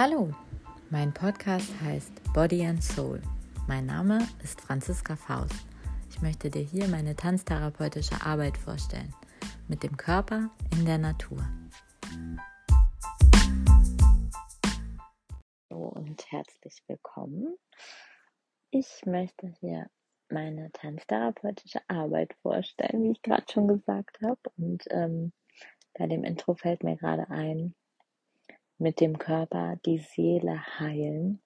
Hallo, mein Podcast heißt Body and Soul. Mein Name ist Franziska Faust. Ich möchte dir hier meine tanztherapeutische Arbeit vorstellen, mit dem Körper in der Natur. Hallo und herzlich willkommen. Ich möchte hier meine tanztherapeutische Arbeit vorstellen, wie ich gerade schon gesagt habe. Und ähm, bei dem Intro fällt mir gerade ein, mit dem Körper die Seele heilen,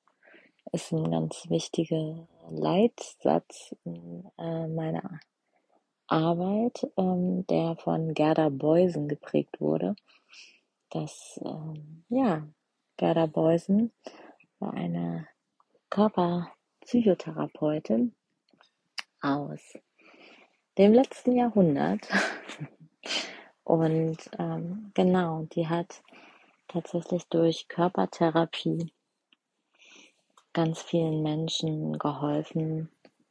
ist ein ganz wichtiger Leitsatz äh, meiner Arbeit, ähm, der von Gerda Beusen geprägt wurde. Das, ähm, ja, Gerda Beusen war eine Körperpsychotherapeutin aus dem letzten Jahrhundert. Und ähm, genau, die hat tatsächlich durch Körpertherapie ganz vielen Menschen geholfen,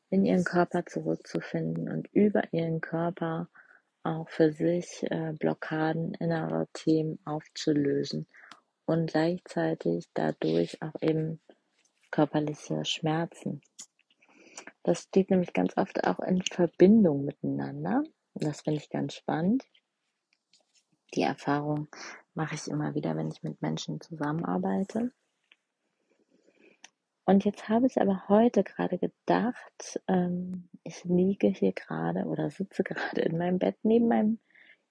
in ihren Körper zurückzufinden und über ihren Körper auch für sich äh, Blockaden, innere Themen aufzulösen und gleichzeitig dadurch auch eben körperliche Schmerzen. Das steht nämlich ganz oft auch in Verbindung miteinander. Das finde ich ganz spannend. Die Erfahrung mache ich immer wieder, wenn ich mit Menschen zusammenarbeite. Und jetzt habe ich aber heute gerade gedacht, ähm, ich liege hier gerade oder sitze gerade in meinem Bett neben meinem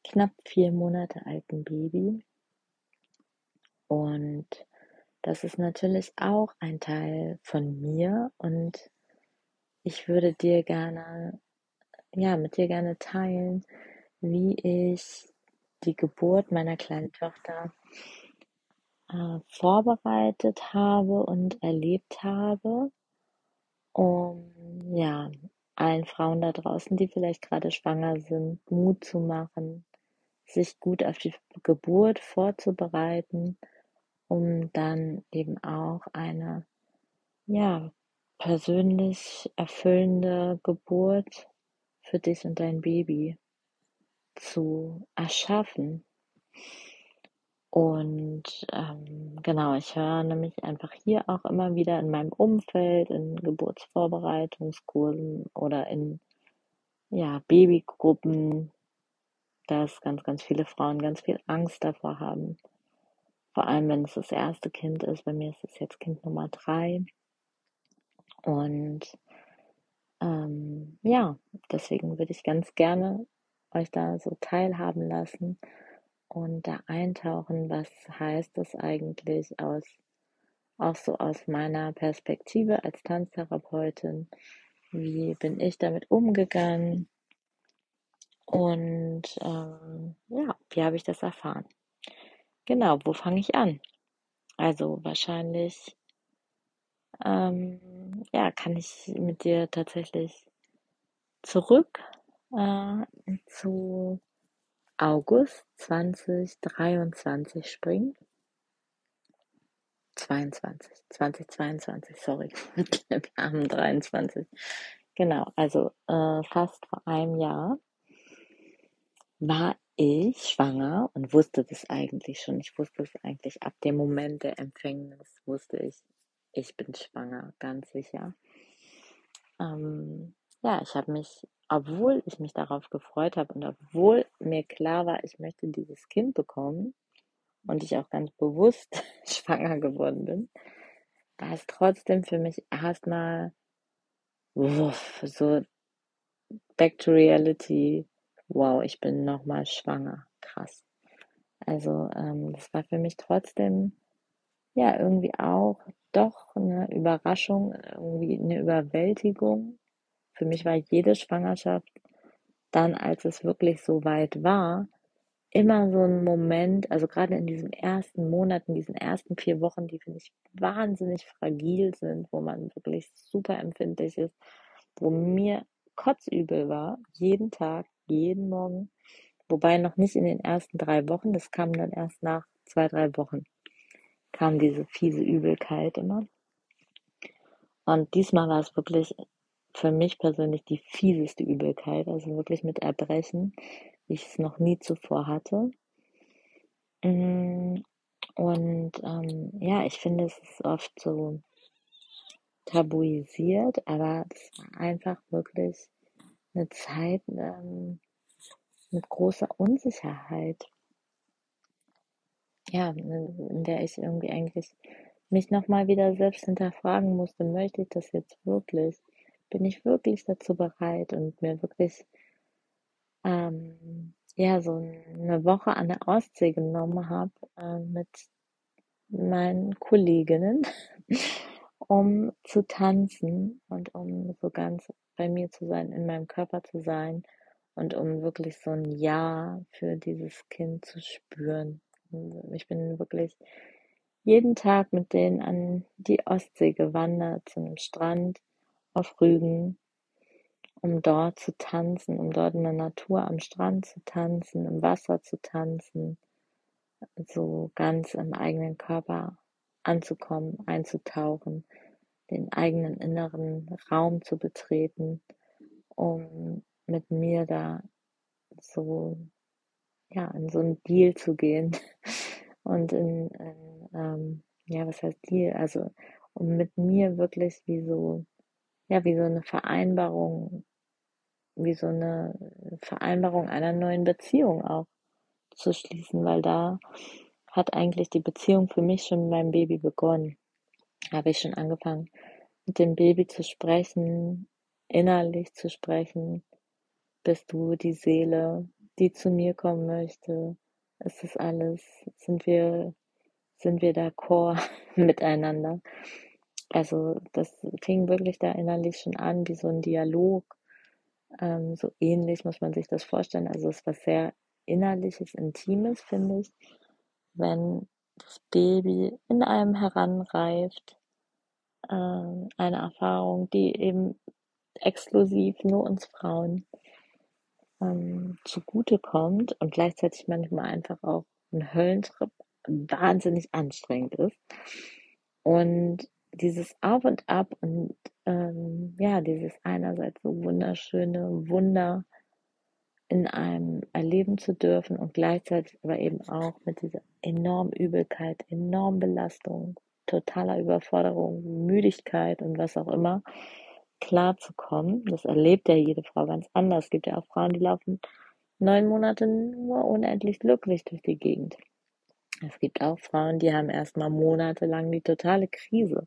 knapp vier Monate alten Baby. Und das ist natürlich auch ein Teil von mir und ich würde dir gerne, ja, mit dir gerne teilen, wie ich die Geburt meiner kleinen Tochter äh, vorbereitet habe und erlebt habe, um ja allen Frauen da draußen, die vielleicht gerade schwanger sind, Mut zu machen, sich gut auf die Geburt vorzubereiten, um dann eben auch eine ja persönlich erfüllende Geburt für dich und dein Baby zu erschaffen. Und ähm, genau, ich höre nämlich einfach hier auch immer wieder in meinem Umfeld, in Geburtsvorbereitungskursen oder in ja, Babygruppen, dass ganz, ganz viele Frauen ganz viel Angst davor haben. Vor allem, wenn es das erste Kind ist. Bei mir ist es jetzt Kind Nummer drei. Und ähm, ja, deswegen würde ich ganz gerne euch da so teilhaben lassen und da eintauchen, was heißt das eigentlich aus, auch so aus meiner Perspektive als Tanztherapeutin, wie bin ich damit umgegangen und ähm, ja, wie habe ich das erfahren? Genau, wo fange ich an? Also wahrscheinlich, ähm, ja, kann ich mit dir tatsächlich zurück äh, zu August 2023 springen. 22, 2022, sorry, wir haben 23. Genau, also äh, fast vor einem Jahr war ich schwanger und wusste das eigentlich schon. Ich wusste es eigentlich ab dem Moment der Empfängnis, wusste ich, ich bin schwanger, ganz sicher. Ähm, ja, ich habe mich obwohl ich mich darauf gefreut habe und obwohl mir klar war, ich möchte dieses Kind bekommen und ich auch ganz bewusst schwanger geworden bin, war es trotzdem für mich erstmal so back to reality. Wow, ich bin nochmal schwanger. Krass. Also ähm, das war für mich trotzdem ja irgendwie auch doch eine Überraschung, irgendwie eine Überwältigung für mich war jede Schwangerschaft dann, als es wirklich so weit war, immer so ein Moment, also gerade in diesen ersten Monaten, diesen ersten vier Wochen, die finde ich wahnsinnig fragil sind, wo man wirklich super empfindlich ist, wo mir kotzübel war, jeden Tag, jeden Morgen, wobei noch nicht in den ersten drei Wochen, das kam dann erst nach zwei, drei Wochen, kam diese fiese Übelkeit immer. Und diesmal war es wirklich für mich persönlich die fieseste Übelkeit, also wirklich mit Erbrechen, wie ich es noch nie zuvor hatte. Mm, Und ähm, ja, ich finde, es ist oft so tabuisiert, aber es war einfach wirklich eine Zeit ähm, mit großer Unsicherheit. Ja, in der ich irgendwie eigentlich mich nochmal wieder selbst hinterfragen musste, möchte ich das jetzt wirklich? Bin ich wirklich dazu bereit und mir wirklich ähm, ja so eine Woche an der Ostsee genommen habe äh, mit meinen Kolleginnen, um zu tanzen und um so ganz bei mir zu sein, in meinem Körper zu sein und um wirklich so ein Ja für dieses Kind zu spüren. Ich bin wirklich jeden Tag mit denen an die Ostsee gewandert, zu einem Strand auf Rügen, um dort zu tanzen, um dort in der Natur am Strand zu tanzen, im Wasser zu tanzen, so ganz im eigenen Körper anzukommen, einzutauchen, den eigenen inneren Raum zu betreten, um mit mir da so, ja, in so einen Deal zu gehen und in, in ähm, ja, was heißt Deal? Also, um mit mir wirklich wie so, ja, wie so eine Vereinbarung, wie so eine Vereinbarung einer neuen Beziehung auch zu schließen, weil da hat eigentlich die Beziehung für mich schon mit meinem Baby begonnen. Habe ich schon angefangen, mit dem Baby zu sprechen, innerlich zu sprechen. Bist du die Seele, die zu mir kommen möchte? Ist das alles? Sind wir, sind wir d'accord miteinander? Also das fing wirklich da innerlich schon an, wie so ein Dialog. Ähm, so ähnlich muss man sich das vorstellen. Also es war sehr innerliches, intimes, finde ich, wenn das Baby in einem heranreift, äh, eine Erfahrung, die eben exklusiv nur uns Frauen ähm, zugute kommt und gleichzeitig manchmal einfach auch ein Höllentrip wahnsinnig anstrengend ist. Und dieses Auf und Ab und ähm, ja, dieses einerseits so wunderschöne Wunder in einem erleben zu dürfen und gleichzeitig aber eben auch mit dieser enormen Übelkeit, enormen Belastung, totaler Überforderung, Müdigkeit und was auch immer klarzukommen. Das erlebt ja jede Frau ganz anders. Es gibt ja auch Frauen, die laufen neun Monate nur unendlich glücklich durch die Gegend. Es gibt auch Frauen, die haben erstmal monatelang die totale Krise.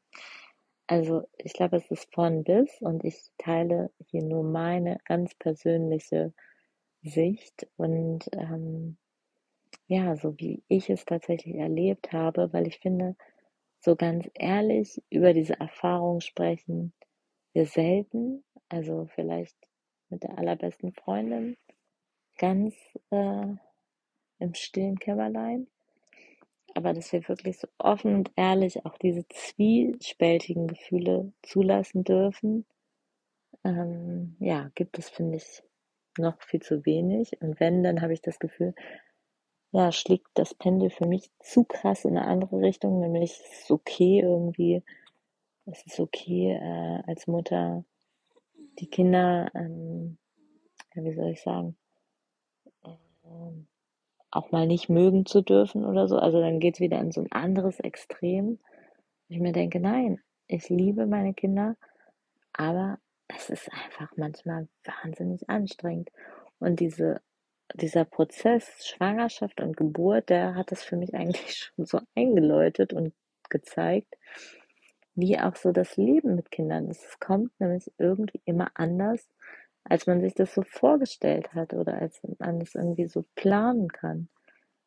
Also ich glaube, es ist von bis und ich teile hier nur meine ganz persönliche Sicht und ähm, ja, so wie ich es tatsächlich erlebt habe, weil ich finde, so ganz ehrlich über diese Erfahrung sprechen wir selten, also vielleicht mit der allerbesten Freundin, ganz äh, im stillen Kämmerlein, aber dass wir wirklich so offen und ehrlich auch diese zwiespältigen Gefühle zulassen dürfen, ähm, ja, gibt es, finde ich, noch viel zu wenig. Und wenn, dann habe ich das Gefühl, ja, schlägt das Pendel für mich zu krass in eine andere Richtung, nämlich es ist okay irgendwie, es ist okay äh, als Mutter die Kinder, ähm, ja, wie soll ich sagen, ähm, auch mal nicht mögen zu dürfen oder so. Also dann geht es wieder in so ein anderes Extrem. Ich mir denke, nein, ich liebe meine Kinder, aber es ist einfach manchmal wahnsinnig anstrengend. Und diese, dieser Prozess Schwangerschaft und Geburt, der hat das für mich eigentlich schon so eingeläutet und gezeigt, wie auch so das Leben mit Kindern ist. Es kommt nämlich irgendwie immer anders, als man sich das so vorgestellt hat oder als man es irgendwie so planen kann.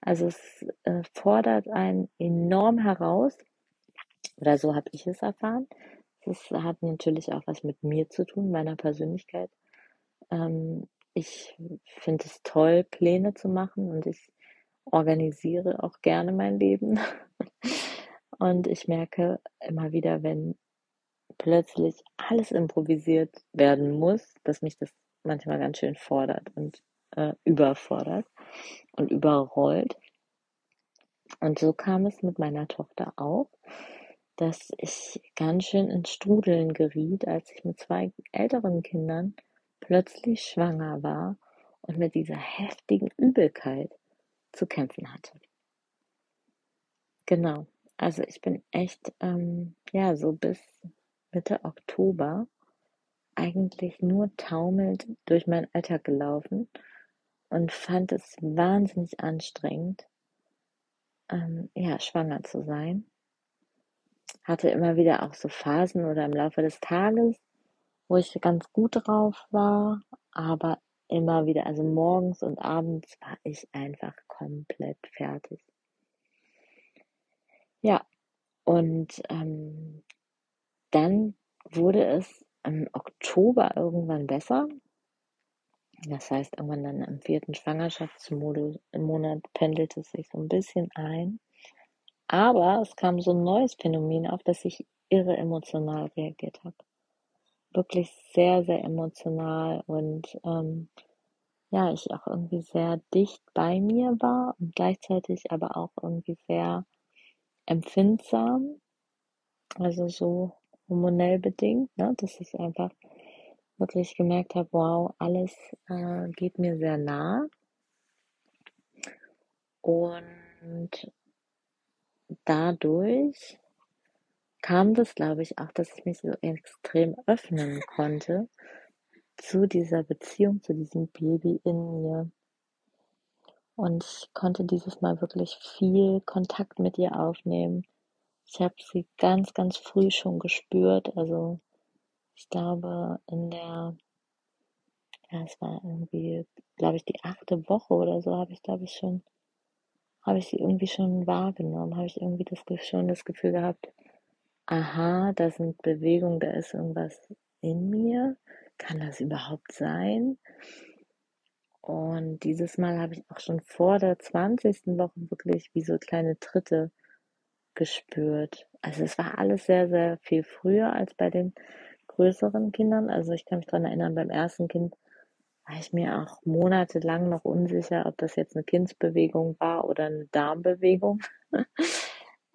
Also es äh, fordert einen enorm heraus, oder so habe ich es erfahren, das hat natürlich auch was mit mir zu tun, meiner Persönlichkeit. Ähm, ich finde es toll, Pläne zu machen und ich organisiere auch gerne mein Leben. und ich merke immer wieder, wenn plötzlich alles improvisiert werden muss, dass mich das manchmal ganz schön fordert und äh, überfordert und überrollt. Und so kam es mit meiner Tochter auch dass ich ganz schön ins Strudeln geriet, als ich mit zwei älteren Kindern plötzlich schwanger war und mit dieser heftigen Übelkeit zu kämpfen hatte. genau. Also ich bin echt, ähm, ja, so bis Mitte Oktober eigentlich nur taumelnd durch meinen Alltag gelaufen und fand es wahnsinnig anstrengend, ähm, ja, schwanger zu sein. Hatte immer wieder auch so Phasen oder im Laufe des Tages, wo ich ganz gut drauf war, aber immer wieder, also morgens und abends war ich einfach komplett fertig. Ja, und ähm, dann wurde es im Oktober irgendwann besser. Das heißt, irgendwann dann im vierten Schwangerschaftsmonat pendelt es sich so ein bisschen ein. Aber es kam so ein neues Phänomen auf, das ich irre emotional reagiert habe. Wirklich sehr, sehr emotional und ähm, ja, ich auch irgendwie sehr dicht bei mir war und gleichzeitig aber auch irgendwie sehr empfindsam, also so hormonell bedingt, ne, dass ich einfach wirklich gemerkt habe, wow, alles äh, geht mir sehr nah. Und dadurch kam das, glaube ich, auch, dass ich mich so extrem öffnen konnte zu dieser Beziehung, zu diesem Baby in mir. Und ich konnte dieses Mal wirklich viel Kontakt mit ihr aufnehmen. Ich habe sie ganz, ganz früh schon gespürt. Also ich glaube, in der, ja, es war irgendwie, glaube ich, die achte Woche oder so, habe ich, glaube ich, schon habe ich sie irgendwie schon wahrgenommen, habe ich irgendwie das, schon das Gefühl gehabt, aha, da sind Bewegungen, da ist irgendwas in mir. Kann das überhaupt sein? Und dieses Mal habe ich auch schon vor der 20. Woche wirklich wie so kleine Tritte gespürt. Also es war alles sehr, sehr viel früher als bei den größeren Kindern. Also ich kann mich daran erinnern, beim ersten Kind war ich mir auch monatelang noch unsicher, ob das jetzt eine Kindsbewegung war oder eine Darmbewegung.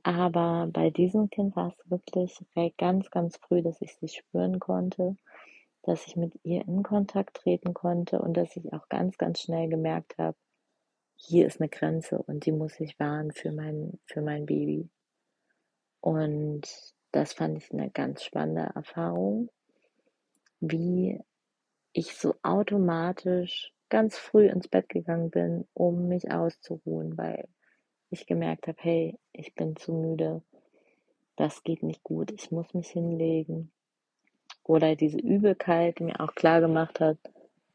Aber bei diesem Kind war es wirklich ganz, ganz früh, dass ich sie spüren konnte, dass ich mit ihr in Kontakt treten konnte und dass ich auch ganz, ganz schnell gemerkt habe, hier ist eine Grenze und die muss ich wahren für mein, für mein Baby. Und das fand ich eine ganz spannende Erfahrung, wie ich so automatisch ganz früh ins Bett gegangen bin, um mich auszuruhen, weil ich gemerkt habe, hey, ich bin zu müde, das geht nicht gut, ich muss mich hinlegen. Oder diese Übelkeit, die mir auch klar gemacht hat,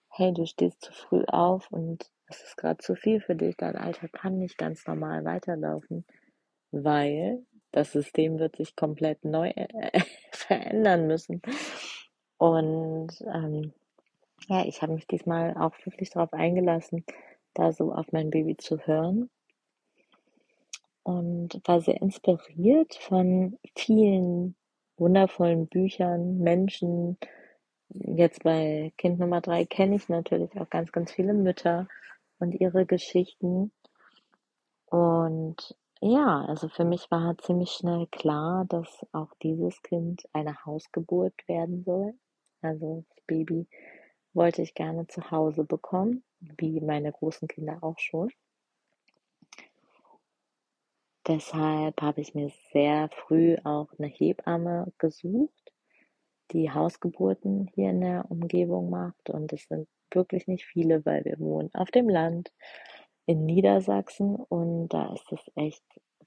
hey, du stehst zu früh auf und es ist gerade zu viel für dich, dein Alter kann nicht ganz normal weiterlaufen, weil das System wird sich komplett neu äh, verändern müssen. Und ähm, ja, ich habe mich diesmal auch wirklich darauf eingelassen, da so auf mein Baby zu hören. Und war sehr inspiriert von vielen wundervollen Büchern, Menschen. Jetzt bei Kind Nummer drei kenne ich natürlich auch ganz, ganz viele Mütter und ihre Geschichten. Und ja, also für mich war ziemlich schnell klar, dass auch dieses Kind eine Hausgeburt werden soll. Also das Baby wollte ich gerne zu Hause bekommen, wie meine großen Kinder auch schon. Deshalb habe ich mir sehr früh auch eine Hebamme gesucht, die Hausgeburten hier in der Umgebung macht. Und es sind wirklich nicht viele, weil wir wohnen auf dem Land in Niedersachsen und da ist es echt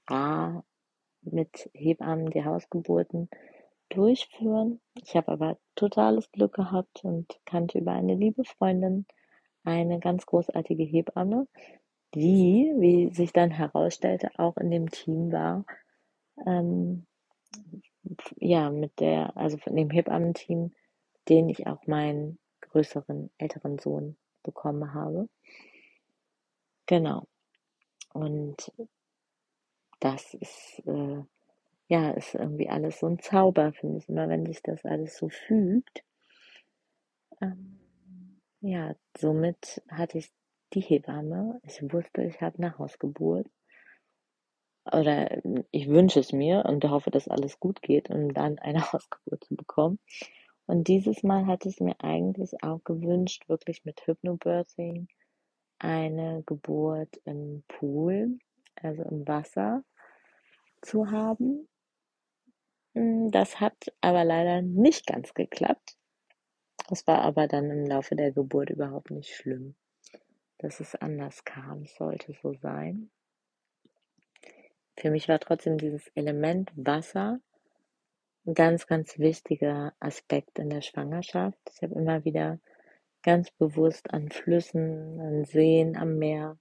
rar mit Hebammen die Hausgeburten durchführen. Ich habe aber totales Glück gehabt und kannte über eine liebe Freundin eine ganz großartige Hebamme, die, wie sich dann herausstellte, auch in dem Team war. Ähm, ja, mit der, also von dem Hebammenteam, den ich auch meinen größeren, älteren Sohn bekommen habe. Genau. Und das ist äh, ja, ist irgendwie alles so ein Zauber, finde ich immer, wenn sich das alles so fügt. Ähm, ja, somit hatte ich die Hebamme. Ich wusste, ich habe eine Hausgeburt. Oder ich wünsche es mir und hoffe, dass alles gut geht, um dann eine Hausgeburt zu bekommen. Und dieses Mal hatte ich mir eigentlich auch gewünscht, wirklich mit Hypnobirthing eine Geburt im Pool, also im Wasser zu haben. Hm, das hat aber leider nicht ganz geklappt. Das war aber dann im Laufe der Geburt überhaupt nicht schlimm, dass es anders kam. Es sollte so sein. Für mich war trotzdem dieses Element Wasser ein ganz, ganz wichtiger Aspekt in der Schwangerschaft. Ich habe immer wieder ganz bewusst an Flüssen, an Seen, am Meer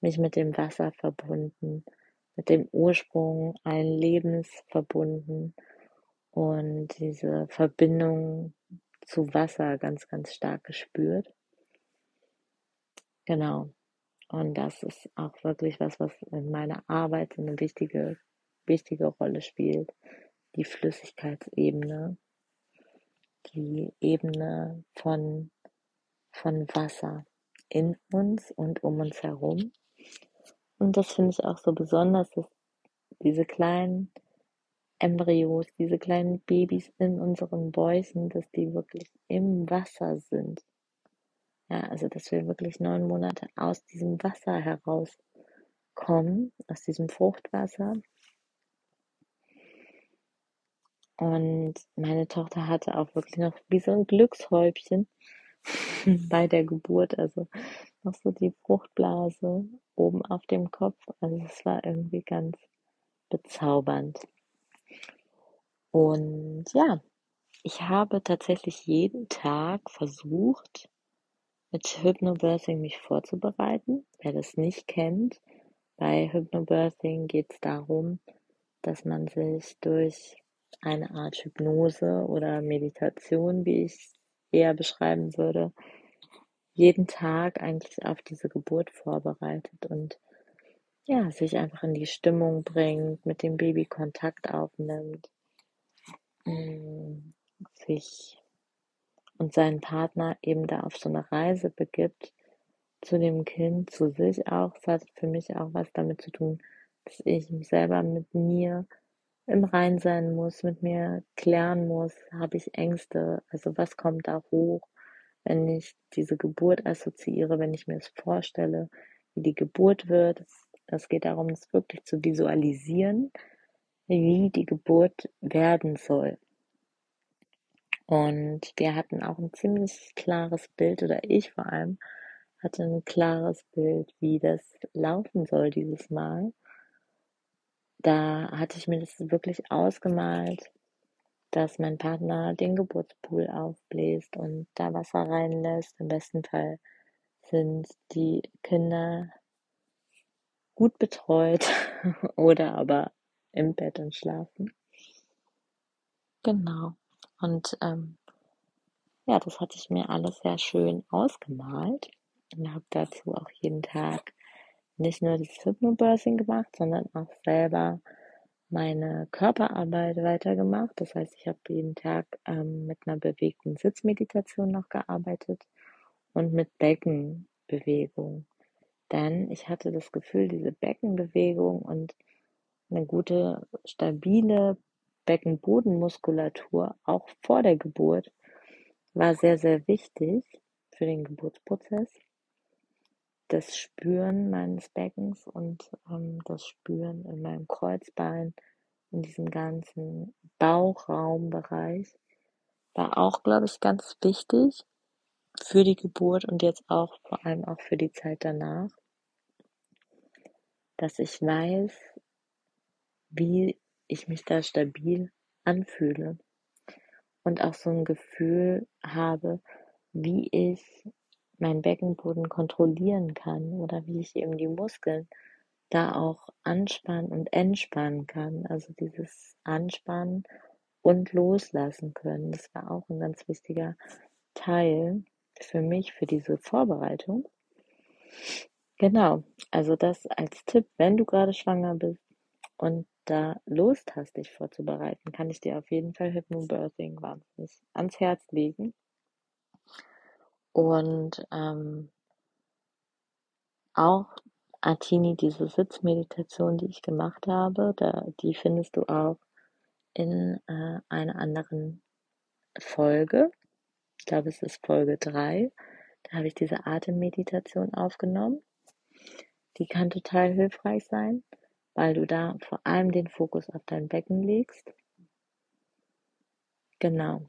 mich mit dem Wasser verbunden, mit dem Ursprung allen Lebens verbunden und diese Verbindung zu Wasser ganz, ganz stark gespürt. Genau. Und das ist auch wirklich was, was in meiner Arbeit eine wichtige, wichtige Rolle spielt. Die Flüssigkeitsebene, die Ebene von, von Wasser in uns und um uns herum. Und das finde ich auch so besonders, dass diese kleinen Embryos, diese kleinen Babys in unseren Bäuchen, dass die wirklich im Wasser sind. Ja, also dass wir wirklich neun Monate aus diesem Wasser herauskommen, aus diesem Fruchtwasser. Und meine Tochter hatte auch wirklich noch wie so ein Glückshäubchen bei der Geburt, also noch so die Fruchtblase oben auf dem Kopf. Also es war irgendwie ganz bezaubernd. Und ja, ich habe tatsächlich jeden Tag versucht, mit Hypnobirthing mich vorzubereiten. Wer das nicht kennt, bei Hypnobirthing geht es darum, dass man sich durch eine Art Hypnose oder Meditation, wie ich eher beschreiben würde, jeden Tag eigentlich auf diese Geburt vorbereitet und ja, sich einfach in die Stimmung bringt, mit dem Baby Kontakt aufnimmt, mm, sich und seinen Partner eben da auf so eine Reise begibt zu dem Kind, zu sich auch. Es hat für mich auch was damit zu tun, dass ich mich selber mit mir im Rein sein muss, mit mir klären muss, habe ich Ängste, also was kommt da hoch, wenn ich diese Geburt assoziiere, wenn ich mir es vorstelle, wie die Geburt wird. Es geht darum, es wirklich zu visualisieren, wie die Geburt werden soll. Und wir hatten auch ein ziemlich klares Bild, oder ich vor allem hatte ein klares Bild, wie das laufen soll dieses Mal. Da hatte ich mir das wirklich ausgemalt, dass mein Partner den Geburtspool aufbläst und da Wasser reinlässt. Im besten Fall sind die Kinder gut betreut oder aber im Bett und schlafen. Genau. Und ähm, ja, das hatte ich mir alles sehr schön ausgemalt und habe dazu auch jeden Tag nicht nur das Hypnobirthing gemacht, sondern auch selber meine Körperarbeit weitergemacht. Das heißt, ich habe jeden Tag ähm, mit einer bewegten Sitzmeditation noch gearbeitet und mit Beckenbewegung. Denn ich hatte das Gefühl, diese Beckenbewegung und eine gute, stabile Beckenbodenmuskulatur auch vor der Geburt war sehr, sehr wichtig für den Geburtsprozess. Das Spüren meines Beckens und ähm, das Spüren in meinem Kreuzbein, in diesem ganzen Bauchraumbereich, war auch, glaube ich, ganz wichtig für die Geburt und jetzt auch vor allem auch für die Zeit danach, dass ich weiß, wie ich mich da stabil anfühle und auch so ein Gefühl habe, wie ich meinen Beckenboden kontrollieren kann oder wie ich eben die Muskeln da auch anspannen und entspannen kann. Also dieses Anspannen und Loslassen können. Das war auch ein ganz wichtiger Teil für mich, für diese Vorbereitung. Genau, also das als Tipp, wenn du gerade schwanger bist und da Lust hast, dich vorzubereiten, kann ich dir auf jeden Fall Hypnobirthing wahnsinnig ans Herz legen. Und ähm, auch Atini, diese Sitzmeditation, die ich gemacht habe, da, die findest du auch in äh, einer anderen Folge. Ich glaube, es ist Folge 3. Da habe ich diese Atemmeditation aufgenommen. Die kann total hilfreich sein weil du da vor allem den Fokus auf dein Becken legst. Genau.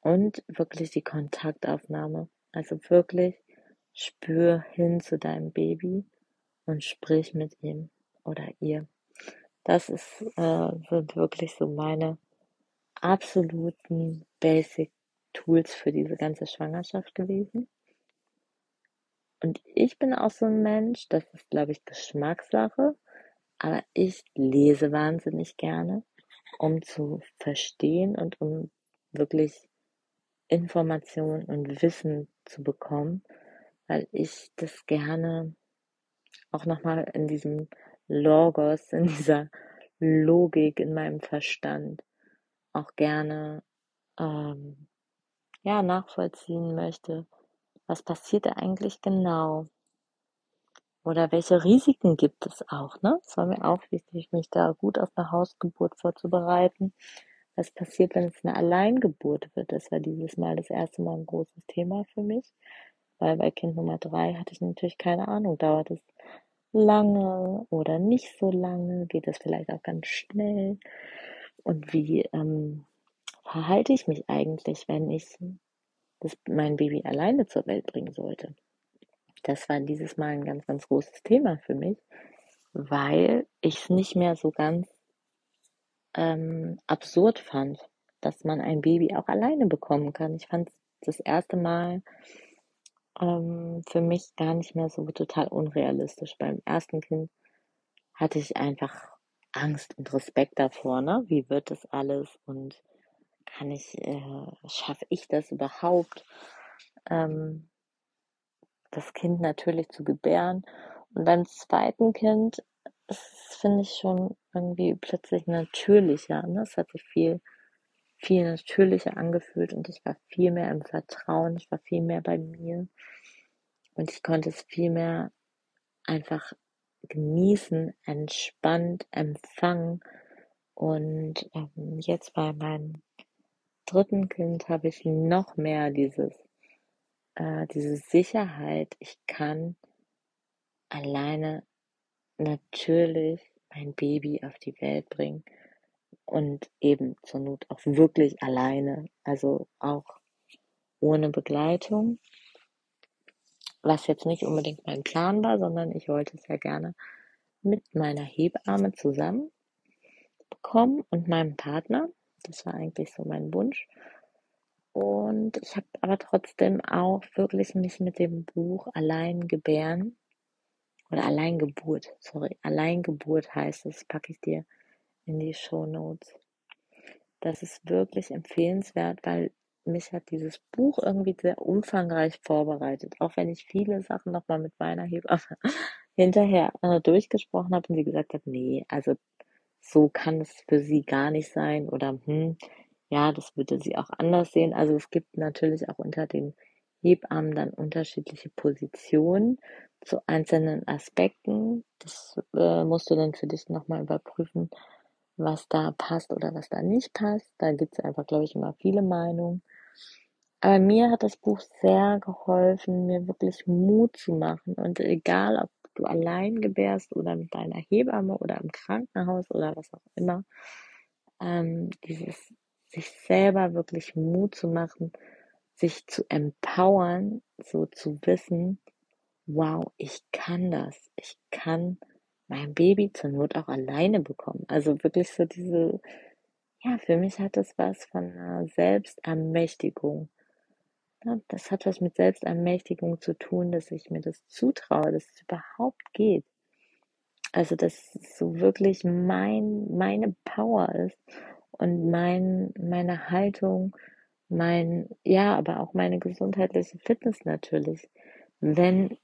Und wirklich die Kontaktaufnahme. Also wirklich spür hin zu deinem Baby und sprich mit ihm oder ihr. Das ist, äh, sind wirklich so meine absoluten Basic Tools für diese ganze Schwangerschaft gewesen. Und ich bin auch so ein Mensch, das ist, glaube ich, Geschmackssache, aber ich lese wahnsinnig gerne, um zu verstehen und um wirklich Informationen und Wissen zu bekommen, weil ich das gerne auch nochmal in diesem Logos, in dieser Logik in meinem Verstand auch gerne ähm, ja, nachvollziehen möchte, was passiert da eigentlich genau? Oder welche Risiken gibt es auch, ne? Es war mir auch wichtig, mich da gut auf eine Hausgeburt vorzubereiten. Was passiert, wenn es eine Alleingeburt wird? Das war dieses Mal das erste Mal ein großes Thema für mich. Weil bei Kind Nummer drei hatte ich natürlich keine Ahnung. Dauert es lange oder nicht so lange? Geht es vielleicht auch ganz schnell? Und wie ähm, verhalte ich mich eigentlich, wenn ich das, mein Baby alleine zur Welt bringen sollte? Das war dieses Mal ein ganz, ganz großes Thema für mich, weil ich es nicht mehr so ganz ähm, absurd fand, dass man ein Baby auch alleine bekommen kann. Ich fand das erste Mal ähm, für mich gar nicht mehr so total unrealistisch. Beim ersten Kind hatte ich einfach Angst und Respekt davor, ne? Wie wird das alles und kann ich, äh, schaffe ich das überhaupt, ähm, das Kind natürlich zu gebären. Und beim zweiten Kind finde ich schon irgendwie plötzlich natürlicher. Ne? Es hat sich viel, viel natürlicher angefühlt und ich war viel mehr im Vertrauen, ich war viel mehr bei mir und ich konnte es viel mehr einfach genießen, entspannt empfangen. Und ähm, jetzt bei meinem dritten Kind habe ich noch mehr dieses, äh, diese Sicherheit. Ich kann alleine natürlich mein Baby auf die Welt bringen und eben zur Not auch wirklich alleine, also auch ohne Begleitung, was jetzt nicht unbedingt mein Plan war, sondern ich wollte es ja gerne mit meiner Hebamme zusammen bekommen und meinem Partner. Das war eigentlich so mein Wunsch. Und ich habe aber trotzdem auch wirklich mich mit dem Buch Allein gebären oder Alleingeburt, sorry, Alleingeburt heißt es, packe ich dir in die Show Notes. Das ist wirklich empfehlenswert, weil mich hat dieses Buch irgendwie sehr umfangreich vorbereitet, auch wenn ich viele Sachen nochmal mit meiner Hebamme hinterher äh, durchgesprochen habe und sie gesagt hat, nee, also so kann es für sie gar nicht sein oder hm, ja, das würde sie auch anders sehen. Also es gibt natürlich auch unter den Hebammen dann unterschiedliche Positionen zu einzelnen Aspekten. Das äh, musst du dann für dich nochmal überprüfen, was da passt oder was da nicht passt. Da gibt es einfach, glaube ich, immer viele Meinungen. Aber mir hat das Buch sehr geholfen, mir wirklich Mut zu machen. Und egal, ob du allein gebärst oder mit deiner Hebamme oder im Krankenhaus oder was auch immer, ähm, dieses sich selber wirklich Mut zu machen, sich zu empowern, so zu wissen, wow, ich kann das, ich kann mein Baby zur Not auch alleine bekommen. Also wirklich so diese, ja, für mich hat das was von einer Selbstermächtigung. Das hat was mit Selbstermächtigung zu tun, dass ich mir das zutraue, dass es überhaupt geht. Also, dass es so wirklich mein, meine Power ist und mein, meine Haltung, mein, ja, aber auch meine gesundheitliche Fitness natürlich. Wenn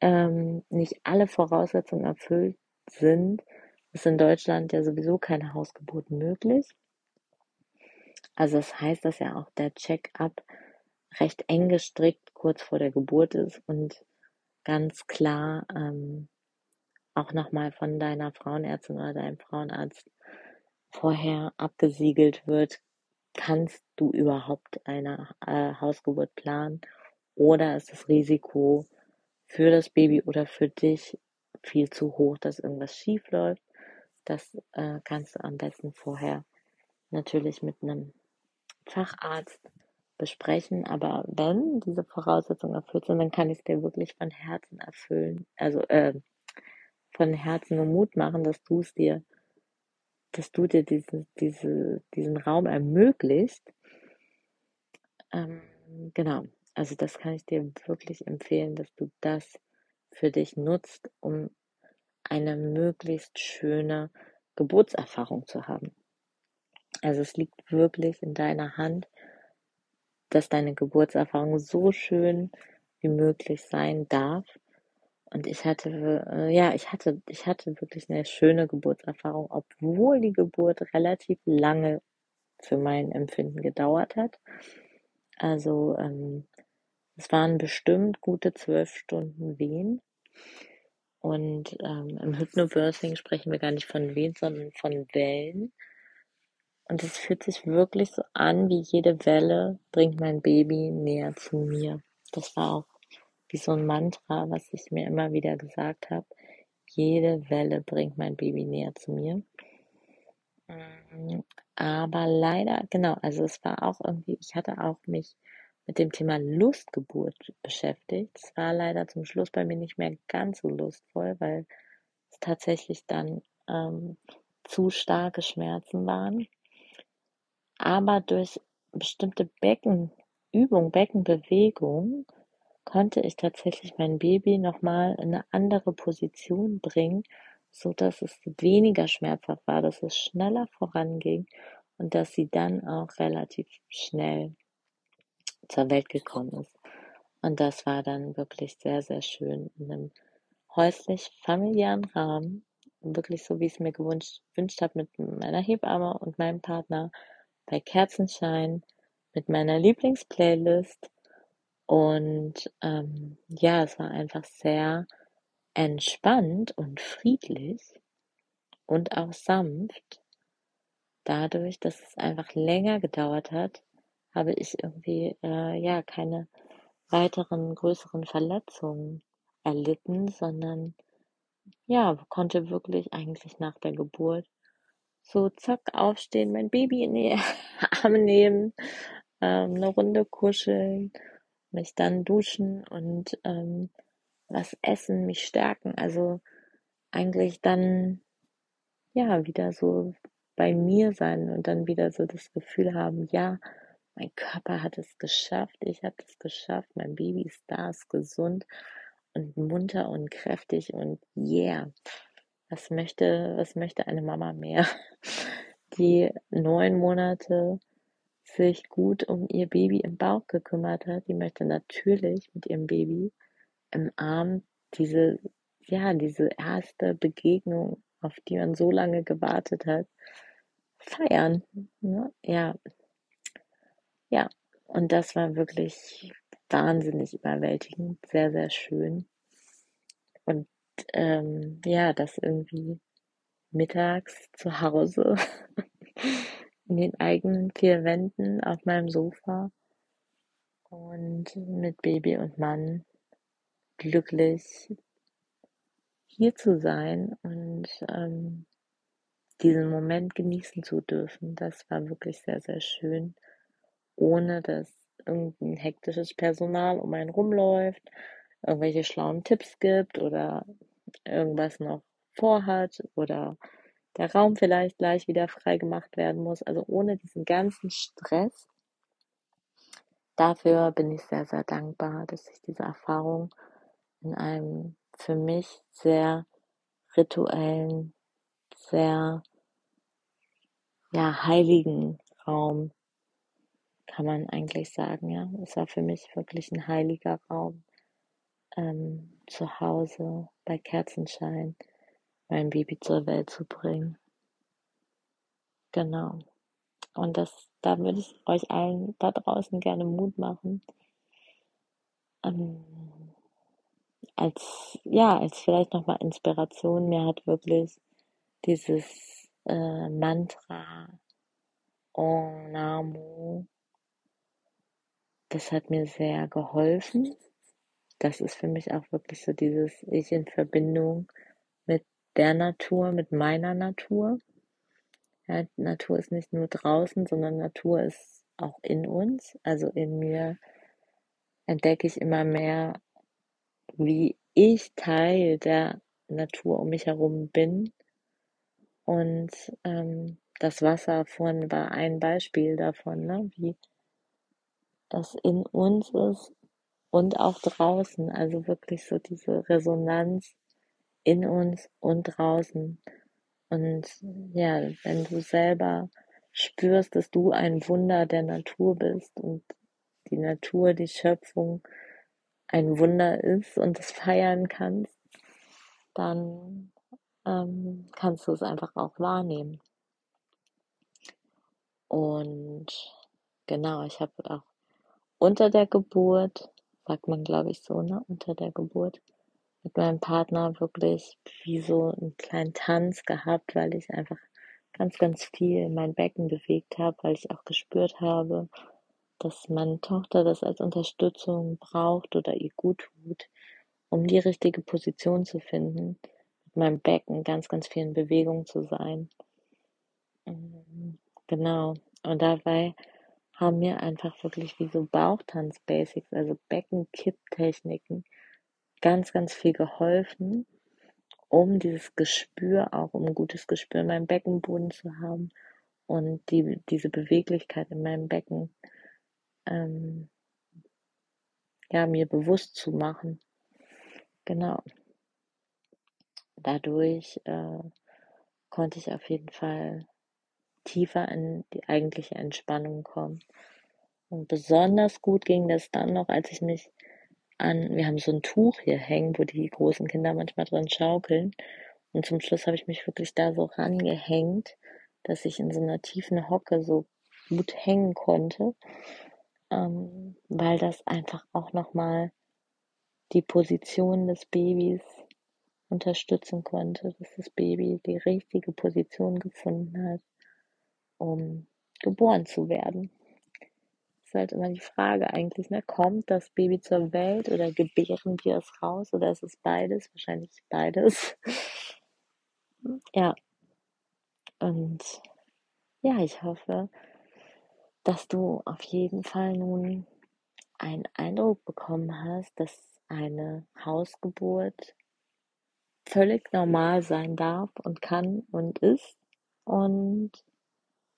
ähm, nicht alle Voraussetzungen erfüllt sind, ist in Deutschland ja sowieso keine Hausgeburt möglich. Also das heißt, dass ja auch der Check-up recht eng gestrickt kurz vor der Geburt ist und ganz klar ähm, auch nochmal von deiner Frauenärztin oder deinem Frauenarzt vorher abgesiegelt wird, kannst du überhaupt eine äh, Hausgeburt planen oder ist das Risiko für das Baby oder für dich viel zu hoch, dass irgendwas schief läuft. Das äh, kannst du am besten vorher natürlich mit einem Facharzt besprechen. Aber wenn diese Voraussetzungen erfüllt sind, dann kann ich es dir wirklich von Herzen erfüllen, also äh, von Herzen und Mut machen, dass du es dir, dass du dir diesen, diese, diesen Raum ermöglicht. Ähm, genau. Also das kann ich dir wirklich empfehlen, dass du das für dich nutzt, um eine möglichst schöne Geburtserfahrung zu haben. Also es liegt wirklich in deiner Hand, dass deine Geburtserfahrung so schön wie möglich sein darf. Und ich hatte, äh, ja, ich hatte, ich hatte wirklich eine schöne Geburtserfahrung, obwohl die Geburt relativ lange für mein Empfinden gedauert hat. Also ähm, es waren bestimmt gute zwölf Stunden Wehen. Und ähm, im Hypnobirthing sprechen wir gar nicht von Wehen, sondern von Wellen. Und es fühlt sich wirklich so an, wie jede Welle bringt mein Baby näher zu mir. Das war auch wie so ein Mantra, was ich mir immer wieder gesagt habe. Jede Welle bringt mein Baby näher zu mir. Mm, aber leider, genau, also es war auch irgendwie, ich hatte auch mich mit dem Thema Lustgeburt beschäftigt. Es war leider zum Schluss bei mir nicht mehr ganz so lustvoll, weil es tatsächlich dann ähm, zu starke Schmerzen waren. Aber durch bestimmte Beckenübung, Beckenbewegung konnte ich tatsächlich mein Baby nochmal in eine andere Position bringen, so dass es weniger schmerzhaft war, dass es schneller voranging und dass sie dann auch relativ schnell zur Welt gekommen ist. Und das war dann wirklich sehr, sehr schön in einem häuslich familiären Rahmen, wirklich so, wie ich es mir gewünscht, gewünscht habe mit meiner Hebamme und meinem Partner bei Kerzenschein, mit meiner Lieblingsplaylist und ähm, ja, es war einfach sehr entspannt und friedlich und auch sanft. Dadurch, dass es einfach länger gedauert hat, habe ich irgendwie äh, ja keine weiteren größeren Verletzungen erlitten, sondern ja, konnte wirklich eigentlich nach der Geburt so zack aufstehen, mein Baby in die Arme nehmen, ähm, eine Runde kuscheln mich dann duschen und ähm, was essen, mich stärken. Also eigentlich dann ja wieder so bei mir sein und dann wieder so das Gefühl haben, ja, mein Körper hat es geschafft, ich habe es geschafft, mein Baby ist da, ist gesund und munter und kräftig und yeah. Was möchte, was möchte eine Mama mehr? Die neun Monate sich gut um ihr Baby im Bauch gekümmert hat, die möchte natürlich mit ihrem Baby im Arm diese, ja, diese erste Begegnung, auf die man so lange gewartet hat, feiern. Ne? Ja. Ja. Und das war wirklich wahnsinnig überwältigend, sehr, sehr schön. Und ähm, ja, das irgendwie mittags zu Hause in den eigenen vier Wänden auf meinem Sofa und mit Baby und Mann glücklich hier zu sein und ähm, diesen Moment genießen zu dürfen. Das war wirklich sehr, sehr schön, ohne dass irgendein hektisches Personal um einen rumläuft, irgendwelche schlauen Tipps gibt oder irgendwas noch vorhat oder der Raum vielleicht gleich wieder frei gemacht werden muss. Also ohne diesen ganzen Stress. Dafür bin ich sehr, sehr dankbar, dass ich diese Erfahrung in einem für mich sehr rituellen, sehr ja, heiligen Raum, kann man eigentlich sagen, ja. Es war für mich wirklich ein heiliger Raum. Ähm, zu Hause bei Kerzenschein mein Baby zur Welt zu bringen. Genau. Und das, da würde ich euch allen da draußen gerne Mut machen. Ähm, als, ja, als vielleicht nochmal Inspiration. Mir hat wirklich dieses äh, Mantra Om Namo, das hat mir sehr geholfen. das ist für mich auch wirklich so dieses Ich in Verbindung der Natur, mit meiner Natur. Ja, Natur ist nicht nur draußen, sondern Natur ist auch in uns. Also in mir entdecke ich immer mehr, wie ich Teil der Natur um mich herum bin. Und ähm, das Wasser vorhin war ein Beispiel davon, ne? wie das in uns ist und auch draußen. Also wirklich so diese Resonanz in uns und draußen. Und ja, wenn du selber spürst, dass du ein Wunder der Natur bist und die Natur, die Schöpfung ein Wunder ist und es feiern kannst, dann ähm, kannst du es einfach auch wahrnehmen. Und genau, ich habe auch unter der Geburt, sagt man glaube ich so, ne, unter der Geburt, mit meinem Partner wirklich wie so einen kleinen Tanz gehabt, weil ich einfach ganz, ganz viel mein Becken bewegt habe, weil ich auch gespürt habe, dass meine Tochter das als Unterstützung braucht oder ihr gut tut, um die richtige Position zu finden, mit meinem Becken ganz, ganz viel in Bewegung zu sein. Mhm, genau. Und dabei haben mir einfach wirklich wie so Bauchtanz-Basics, also Beckenkipptechniken, ganz, ganz viel geholfen, um dieses Gespür auch, um ein gutes Gespür in meinem Beckenboden zu haben und die, diese Beweglichkeit in meinem Becken ähm, ja, mir bewusst zu machen. Genau. Dadurch äh, konnte ich auf jeden Fall tiefer in die eigentliche Entspannung kommen. Und besonders gut ging das dann noch, als ich mich an, wir haben so ein Tuch hier hängen, wo die großen Kinder manchmal drin schaukeln. Und zum Schluss habe ich mich wirklich da so rangehängt, dass ich in so einer tiefen Hocke so gut hängen konnte, ähm, weil das einfach auch nochmal die Position des Babys unterstützen konnte, dass das Baby die richtige Position gefunden hat, um geboren zu werden. Ist halt immer die Frage eigentlich, ne? Kommt das Baby zur Welt oder gebären wir es raus oder ist es beides? Wahrscheinlich beides. ja. Und ja, ich hoffe, dass du auf jeden Fall nun einen Eindruck bekommen hast, dass eine Hausgeburt völlig normal sein darf und kann und ist und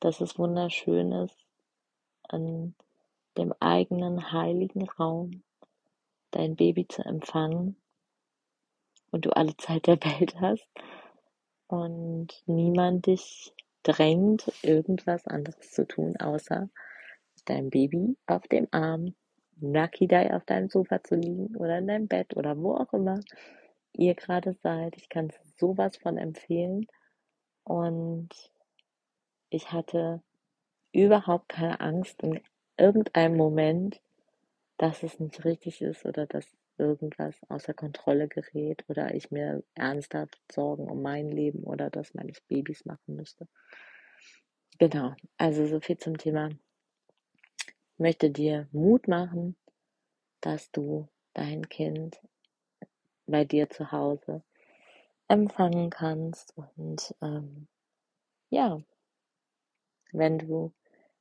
dass es wunderschön ist, an dem eigenen heiligen Raum dein Baby zu empfangen und du alle Zeit der Welt hast und niemand dich drängt, irgendwas anderes zu tun, außer dein Baby auf dem Arm, Nakidai auf deinem Sofa zu liegen oder in deinem Bett oder wo auch immer ihr gerade seid. Ich kann sowas von empfehlen. Und ich hatte überhaupt keine Angst in irgendeinem Moment, dass es nicht richtig ist oder dass irgendwas außer Kontrolle gerät oder ich mir ernsthaft Sorgen um mein Leben oder das meines Babys machen müsste. Genau, also so viel zum Thema. Ich möchte dir Mut machen, dass du dein Kind bei dir zu Hause empfangen kannst. Und ähm, ja, wenn du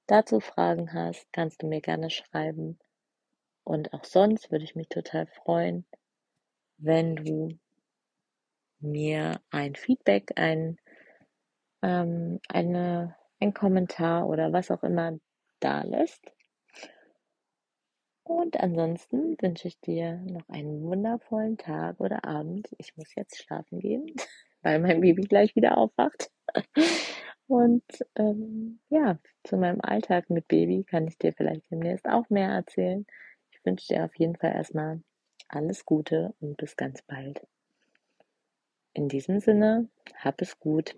dazu Fragen hast, kannst du mir gerne schreiben. Und auch sonst würde ich mich total freuen, wenn du mir ein Feedback, ein, ähm, eine, ein Kommentar oder was auch immer da lässt. Und ansonsten wünsche ich dir noch einen wundervollen Tag oder Abend. Ich muss jetzt schlafen gehen, weil mein Baby gleich wieder aufwacht. Und ähm, ja, zu meinem Alltag mit Baby kann ich dir vielleicht demnächst auch mehr erzählen. Ich wünsche dir auf jeden Fall erstmal alles Gute und bis ganz bald. In diesem Sinne, hab es gut.